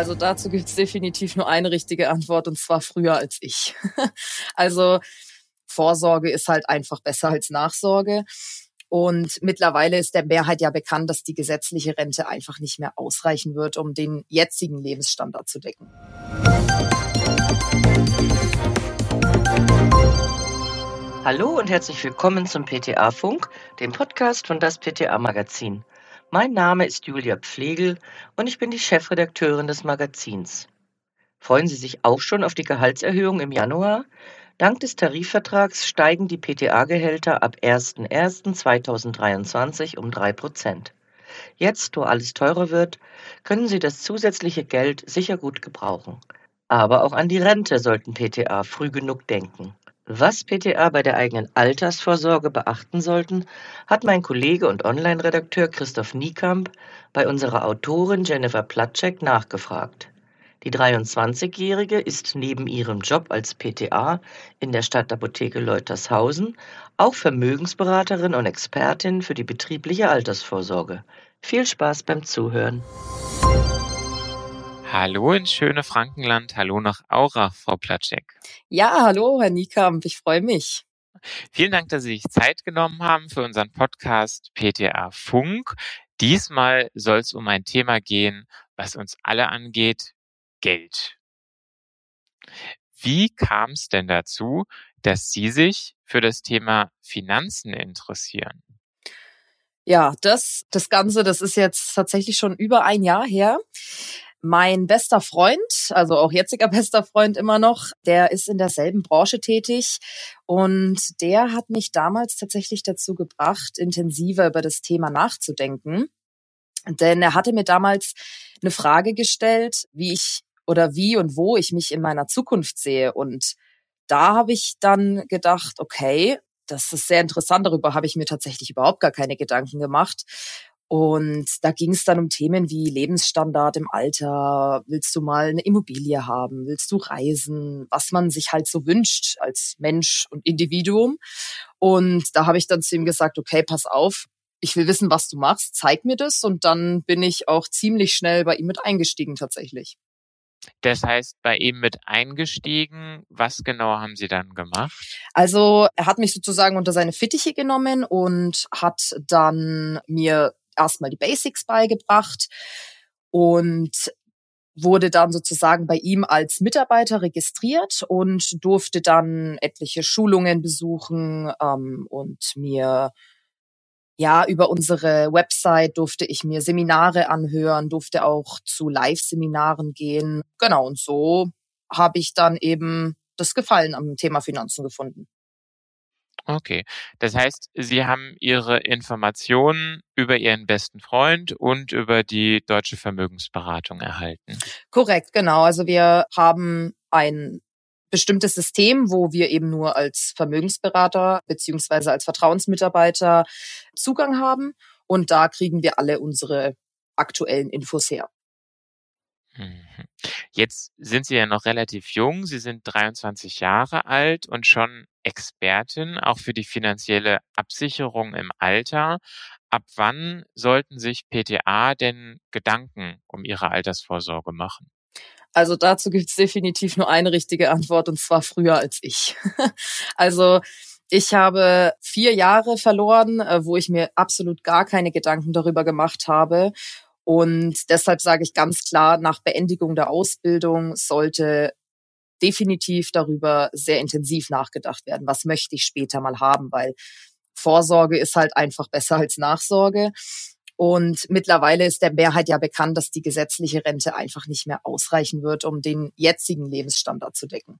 Also dazu gibt es definitiv nur eine richtige Antwort und zwar früher als ich. also Vorsorge ist halt einfach besser als Nachsorge. Und mittlerweile ist der Mehrheit ja bekannt, dass die gesetzliche Rente einfach nicht mehr ausreichen wird, um den jetzigen Lebensstandard zu decken. Hallo und herzlich willkommen zum PTA-Funk, dem Podcast von das PTA-Magazin. Mein Name ist Julia Pflegel und ich bin die Chefredakteurin des Magazins. Freuen Sie sich auch schon auf die Gehaltserhöhung im Januar? Dank des Tarifvertrags steigen die PTA-Gehälter ab 01.01.2023 um drei Prozent. Jetzt, wo alles teurer wird, können Sie das zusätzliche Geld sicher gut gebrauchen. Aber auch an die Rente sollten PTA früh genug denken. Was PTA bei der eigenen Altersvorsorge beachten sollten, hat mein Kollege und Online-Redakteur Christoph Niekamp bei unserer Autorin Jennifer Platschek nachgefragt. Die 23-Jährige ist neben ihrem Job als PTA in der Stadtapotheke Leutershausen auch Vermögensberaterin und Expertin für die betriebliche Altersvorsorge. Viel Spaß beim Zuhören. Hallo ins schöne Frankenland. Hallo nach Aura, Frau Platschek. Ja, hallo, Herr Niekamp. Ich freue mich. Vielen Dank, dass Sie sich Zeit genommen haben für unseren Podcast PTA Funk. Diesmal soll es um ein Thema gehen, was uns alle angeht, Geld. Wie kam es denn dazu, dass Sie sich für das Thema Finanzen interessieren? Ja, das, das Ganze, das ist jetzt tatsächlich schon über ein Jahr her. Mein bester Freund, also auch jetziger bester Freund immer noch, der ist in derselben Branche tätig und der hat mich damals tatsächlich dazu gebracht, intensiver über das Thema nachzudenken. Denn er hatte mir damals eine Frage gestellt, wie ich oder wie und wo ich mich in meiner Zukunft sehe. Und da habe ich dann gedacht, okay, das ist sehr interessant, darüber habe ich mir tatsächlich überhaupt gar keine Gedanken gemacht. Und da ging es dann um Themen wie Lebensstandard im Alter. Willst du mal eine Immobilie haben? Willst du reisen? Was man sich halt so wünscht als Mensch und Individuum. Und da habe ich dann zu ihm gesagt, okay, pass auf, ich will wissen, was du machst, zeig mir das. Und dann bin ich auch ziemlich schnell bei ihm mit eingestiegen tatsächlich. Das heißt, bei ihm mit eingestiegen. Was genau haben Sie dann gemacht? Also er hat mich sozusagen unter seine Fittiche genommen und hat dann mir erstmal die Basics beigebracht und wurde dann sozusagen bei ihm als Mitarbeiter registriert und durfte dann etliche Schulungen besuchen ähm, und mir ja, über unsere Website durfte ich mir Seminare anhören, durfte auch zu Live-Seminaren gehen. Genau, und so habe ich dann eben das Gefallen am Thema Finanzen gefunden. Okay, das heißt, Sie haben Ihre Informationen über Ihren besten Freund und über die Deutsche Vermögensberatung erhalten. Korrekt, genau. Also wir haben ein bestimmtes System, wo wir eben nur als Vermögensberater beziehungsweise als Vertrauensmitarbeiter Zugang haben. Und da kriegen wir alle unsere aktuellen Infos her. Mhm. Jetzt sind Sie ja noch relativ jung. Sie sind 23 Jahre alt und schon Expertin, auch für die finanzielle Absicherung im Alter. Ab wann sollten sich PTA denn Gedanken um ihre Altersvorsorge machen? Also dazu gibt es definitiv nur eine richtige Antwort und zwar früher als ich. also ich habe vier Jahre verloren, äh, wo ich mir absolut gar keine Gedanken darüber gemacht habe. Und deshalb sage ich ganz klar, nach Beendigung der Ausbildung sollte definitiv darüber sehr intensiv nachgedacht werden. Was möchte ich später mal haben? Weil Vorsorge ist halt einfach besser als Nachsorge. Und mittlerweile ist der Mehrheit ja bekannt, dass die gesetzliche Rente einfach nicht mehr ausreichen wird, um den jetzigen Lebensstandard zu decken.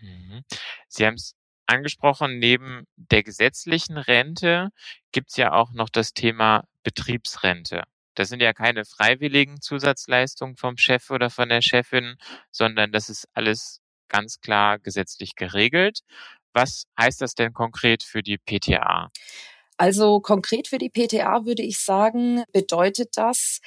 Mhm. Sie haben es angesprochen, neben der gesetzlichen Rente gibt es ja auch noch das Thema Betriebsrente. Das sind ja keine freiwilligen Zusatzleistungen vom Chef oder von der Chefin, sondern das ist alles ganz klar gesetzlich geregelt. Was heißt das denn konkret für die PTA? Also konkret für die PTA würde ich sagen, bedeutet das,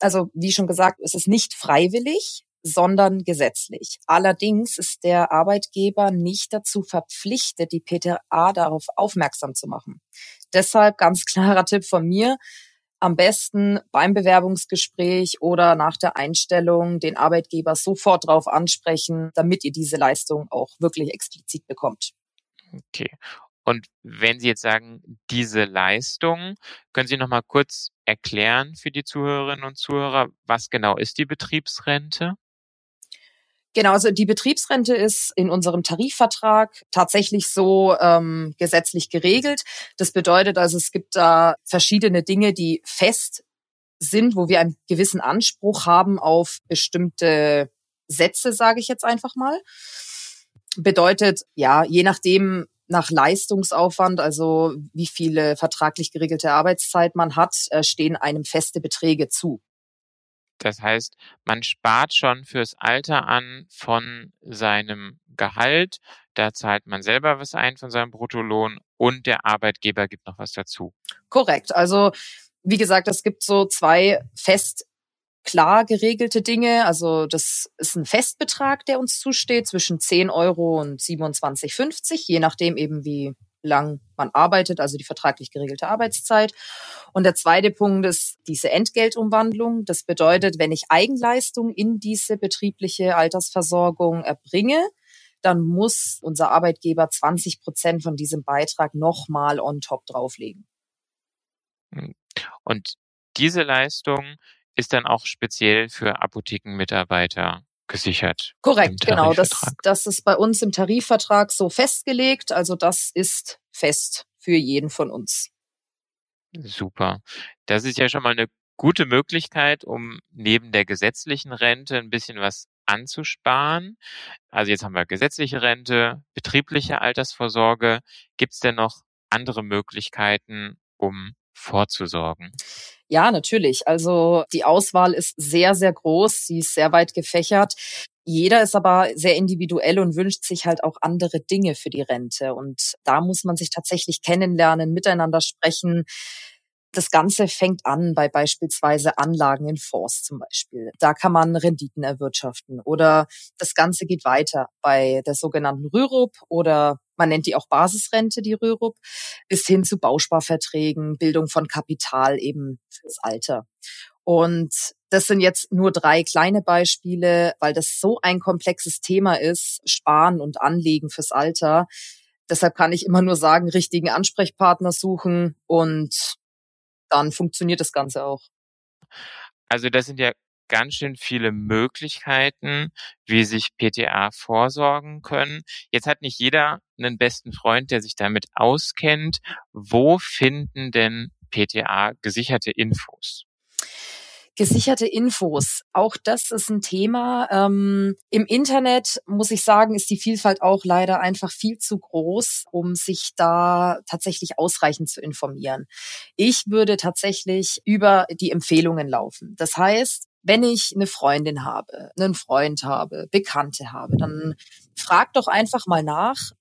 also wie schon gesagt, es ist nicht freiwillig, sondern gesetzlich. Allerdings ist der Arbeitgeber nicht dazu verpflichtet, die PTA darauf aufmerksam zu machen. Deshalb ganz klarer Tipp von mir, am besten beim Bewerbungsgespräch oder nach der Einstellung den Arbeitgeber sofort darauf ansprechen, damit ihr diese Leistung auch wirklich explizit bekommt. Okay. Und wenn Sie jetzt sagen, diese Leistung, können Sie noch mal kurz erklären für die Zuhörerinnen und Zuhörer, was genau ist die Betriebsrente? Genau, also die Betriebsrente ist in unserem Tarifvertrag tatsächlich so ähm, gesetzlich geregelt. Das bedeutet also, es gibt da verschiedene Dinge, die fest sind, wo wir einen gewissen Anspruch haben auf bestimmte Sätze, sage ich jetzt einfach mal. Bedeutet, ja, je nachdem nach Leistungsaufwand, also wie viele vertraglich geregelte Arbeitszeit man hat, äh, stehen einem feste Beträge zu. Das heißt, man spart schon fürs Alter an von seinem Gehalt. Da zahlt man selber was ein von seinem Bruttolohn und der Arbeitgeber gibt noch was dazu. Korrekt. Also, wie gesagt, es gibt so zwei fest klar geregelte Dinge. Also das ist ein Festbetrag, der uns zusteht, zwischen 10 Euro und 27,50, je nachdem eben wie lang man arbeitet, also die vertraglich geregelte Arbeitszeit. Und der zweite Punkt ist diese Entgeltumwandlung. Das bedeutet, wenn ich Eigenleistung in diese betriebliche Altersversorgung erbringe, dann muss unser Arbeitgeber 20 Prozent von diesem Beitrag nochmal on top drauflegen. Und diese Leistung ist dann auch speziell für Apothekenmitarbeiter gesichert. Korrekt, genau. Das, das ist bei uns im Tarifvertrag so festgelegt. Also das ist fest für jeden von uns. Super. Das ist ja schon mal eine gute Möglichkeit, um neben der gesetzlichen Rente ein bisschen was anzusparen. Also jetzt haben wir gesetzliche Rente, betriebliche Altersvorsorge. Gibt es denn noch andere Möglichkeiten, um vorzusorgen? Ja, natürlich. Also die Auswahl ist sehr, sehr groß. Sie ist sehr weit gefächert. Jeder ist aber sehr individuell und wünscht sich halt auch andere Dinge für die Rente. Und da muss man sich tatsächlich kennenlernen, miteinander sprechen. Das Ganze fängt an bei beispielsweise Anlagen in Fonds zum Beispiel. Da kann man Renditen erwirtschaften. Oder das Ganze geht weiter bei der sogenannten Rürup oder man nennt die auch Basisrente, die Rürup, bis hin zu Bausparverträgen, Bildung von Kapital eben fürs Alter. Und das sind jetzt nur drei kleine Beispiele, weil das so ein komplexes Thema ist, Sparen und Anlegen fürs Alter. Deshalb kann ich immer nur sagen, richtigen Ansprechpartner suchen und dann funktioniert das Ganze auch. Also das sind ja ganz schön viele Möglichkeiten, wie sich PTA vorsorgen können. Jetzt hat nicht jeder einen besten Freund, der sich damit auskennt. Wo finden denn PTA gesicherte Infos? Gesicherte Infos, auch das ist ein Thema. Ähm, Im Internet, muss ich sagen, ist die Vielfalt auch leider einfach viel zu groß, um sich da tatsächlich ausreichend zu informieren. Ich würde tatsächlich über die Empfehlungen laufen. Das heißt, wenn ich eine Freundin habe, einen Freund habe, Bekannte habe, dann frag doch einfach mal nach.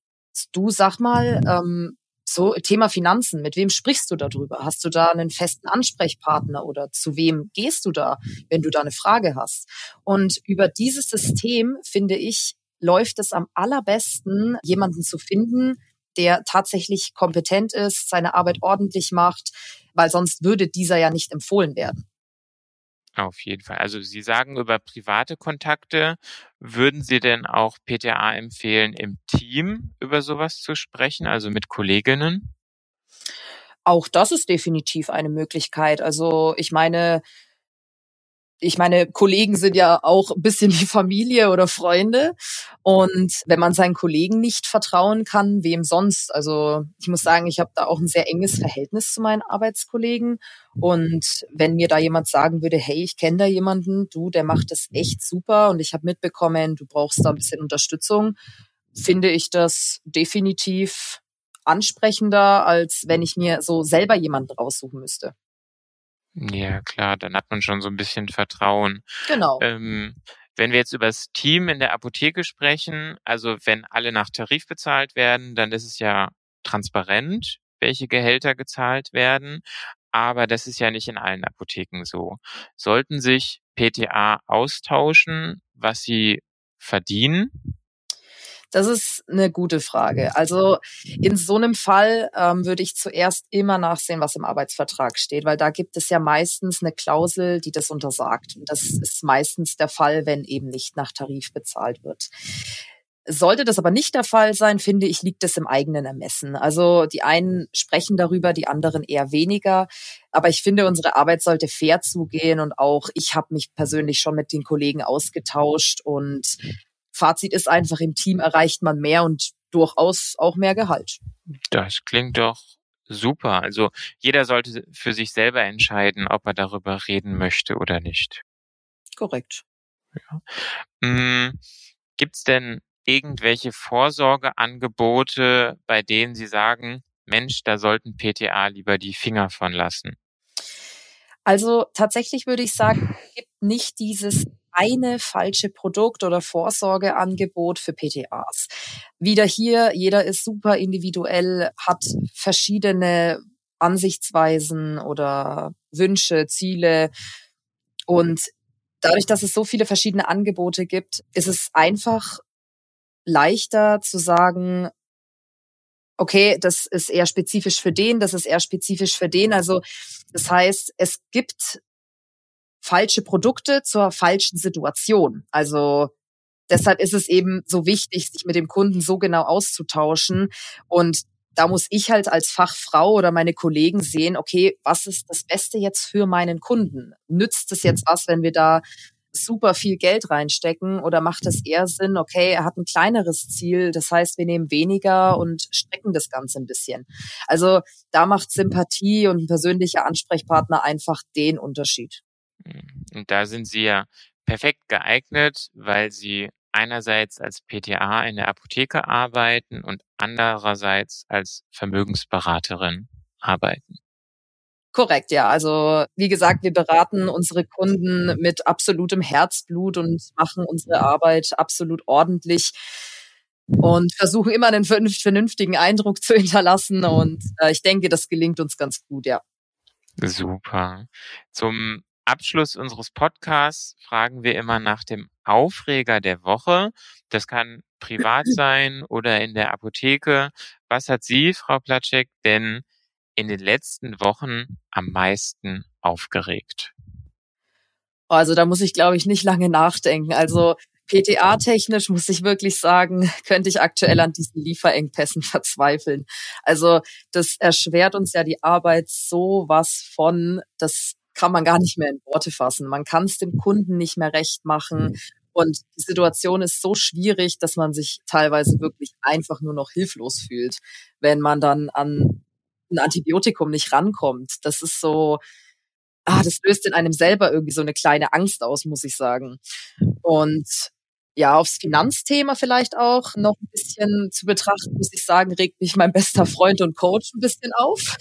Du sag mal, ähm, so Thema Finanzen, mit wem sprichst du darüber? Hast du da einen festen Ansprechpartner oder zu wem gehst du da, wenn du da eine Frage hast? Und über dieses System, finde ich, läuft es am allerbesten, jemanden zu finden, der tatsächlich kompetent ist, seine Arbeit ordentlich macht, weil sonst würde dieser ja nicht empfohlen werden. Auf jeden Fall. Also Sie sagen über private Kontakte, würden Sie denn auch PTA empfehlen, im Team über sowas zu sprechen, also mit Kolleginnen? Auch das ist definitiv eine Möglichkeit. Also ich meine, ich meine, Kollegen sind ja auch ein bisschen wie Familie oder Freunde. Und wenn man seinen Kollegen nicht vertrauen kann, wem sonst? Also ich muss sagen, ich habe da auch ein sehr enges Verhältnis zu meinen Arbeitskollegen. Und wenn mir da jemand sagen würde, hey, ich kenne da jemanden, du, der macht das echt super und ich habe mitbekommen, du brauchst da ein bisschen Unterstützung, finde ich das definitiv ansprechender, als wenn ich mir so selber jemanden raussuchen müsste. Ja, klar, dann hat man schon so ein bisschen Vertrauen. Genau. Ähm, wenn wir jetzt über das Team in der Apotheke sprechen, also wenn alle nach Tarif bezahlt werden, dann ist es ja transparent, welche Gehälter gezahlt werden. Aber das ist ja nicht in allen Apotheken so. Sollten sich PTA austauschen, was sie verdienen? Das ist eine gute Frage. Also in so einem Fall ähm, würde ich zuerst immer nachsehen, was im Arbeitsvertrag steht, weil da gibt es ja meistens eine Klausel, die das untersagt. Und das ist meistens der Fall, wenn eben nicht nach Tarif bezahlt wird. Sollte das aber nicht der Fall sein, finde ich, liegt es im eigenen Ermessen. Also die einen sprechen darüber, die anderen eher weniger. Aber ich finde, unsere Arbeit sollte fair zugehen und auch ich habe mich persönlich schon mit den Kollegen ausgetauscht und Fazit ist einfach, im Team erreicht man mehr und durchaus auch mehr Gehalt. Das klingt doch super. Also jeder sollte für sich selber entscheiden, ob er darüber reden möchte oder nicht. Korrekt. Ja. Hm, Gibt es denn irgendwelche Vorsorgeangebote, bei denen Sie sagen, Mensch, da sollten PTA lieber die Finger von lassen? Also tatsächlich würde ich sagen, es gibt nicht dieses eine falsche Produkt oder Vorsorgeangebot für PTAs. Wieder hier, jeder ist super individuell, hat verschiedene Ansichtsweisen oder Wünsche, Ziele. Und dadurch, dass es so viele verschiedene Angebote gibt, ist es einfach leichter zu sagen, okay, das ist eher spezifisch für den, das ist eher spezifisch für den. Also das heißt, es gibt falsche Produkte zur falschen Situation. Also deshalb ist es eben so wichtig, sich mit dem Kunden so genau auszutauschen. Und da muss ich halt als Fachfrau oder meine Kollegen sehen, okay, was ist das Beste jetzt für meinen Kunden? Nützt es jetzt was, wenn wir da super viel Geld reinstecken oder macht es eher Sinn, okay, er hat ein kleineres Ziel, das heißt, wir nehmen weniger und strecken das Ganze ein bisschen. Also da macht Sympathie und ein persönlicher Ansprechpartner einfach den Unterschied. Mhm. Und da sind Sie ja perfekt geeignet, weil Sie einerseits als PTA in der Apotheke arbeiten und andererseits als Vermögensberaterin arbeiten. Korrekt, ja. Also wie gesagt, wir beraten unsere Kunden mit absolutem Herzblut und machen unsere Arbeit absolut ordentlich und versuchen immer einen vernünftigen Eindruck zu hinterlassen. Und äh, ich denke, das gelingt uns ganz gut, ja. Super. Zum Abschluss unseres Podcasts fragen wir immer nach dem Aufreger der Woche. Das kann privat sein oder in der Apotheke. Was hat Sie, Frau Platschek, denn in den letzten Wochen am meisten aufgeregt? Also da muss ich, glaube ich, nicht lange nachdenken. Also PTA-technisch muss ich wirklich sagen, könnte ich aktuell an diesen Lieferengpässen verzweifeln. Also das erschwert uns ja die Arbeit so was von, das kann man gar nicht mehr in Worte fassen. Man kann es dem Kunden nicht mehr recht machen. Und die Situation ist so schwierig, dass man sich teilweise wirklich einfach nur noch hilflos fühlt, wenn man dann an ein Antibiotikum nicht rankommt. Das ist so, ah, das löst in einem selber irgendwie so eine kleine Angst aus, muss ich sagen. Und ja, aufs Finanzthema vielleicht auch noch ein bisschen zu betrachten, muss ich sagen, regt mich mein bester Freund und Coach ein bisschen auf.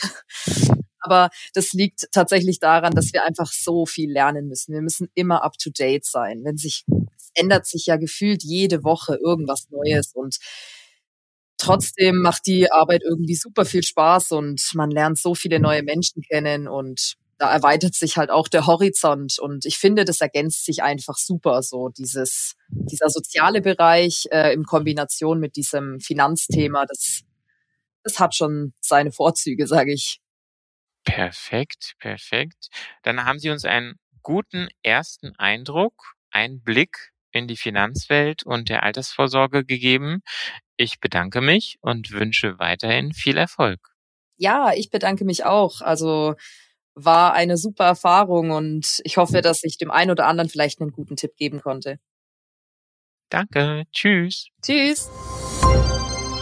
Aber das liegt tatsächlich daran, dass wir einfach so viel lernen müssen. Wir müssen immer up to date sein. Wenn sich, es ändert sich ja gefühlt jede Woche irgendwas Neues und trotzdem macht die Arbeit irgendwie super viel Spaß und man lernt so viele neue Menschen kennen und da erweitert sich halt auch der Horizont und ich finde, das ergänzt sich einfach super so dieses dieser soziale Bereich äh, in Kombination mit diesem Finanzthema, das das hat schon seine Vorzüge, sage ich. Perfekt, perfekt. Dann haben Sie uns einen guten ersten Eindruck, einen Blick in die Finanzwelt und der Altersvorsorge gegeben. Ich bedanke mich und wünsche weiterhin viel Erfolg. Ja, ich bedanke mich auch. Also war eine super Erfahrung und ich hoffe, dass ich dem einen oder anderen vielleicht einen guten Tipp geben konnte. Danke. Tschüss. Tschüss.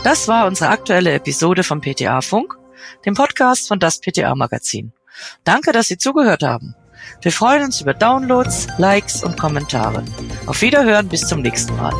Das war unsere aktuelle Episode vom PTA Funk dem Podcast von das PTA Magazin. Danke, dass Sie zugehört haben. Wir freuen uns über Downloads, Likes und Kommentare. Auf Wiederhören bis zum nächsten Mal.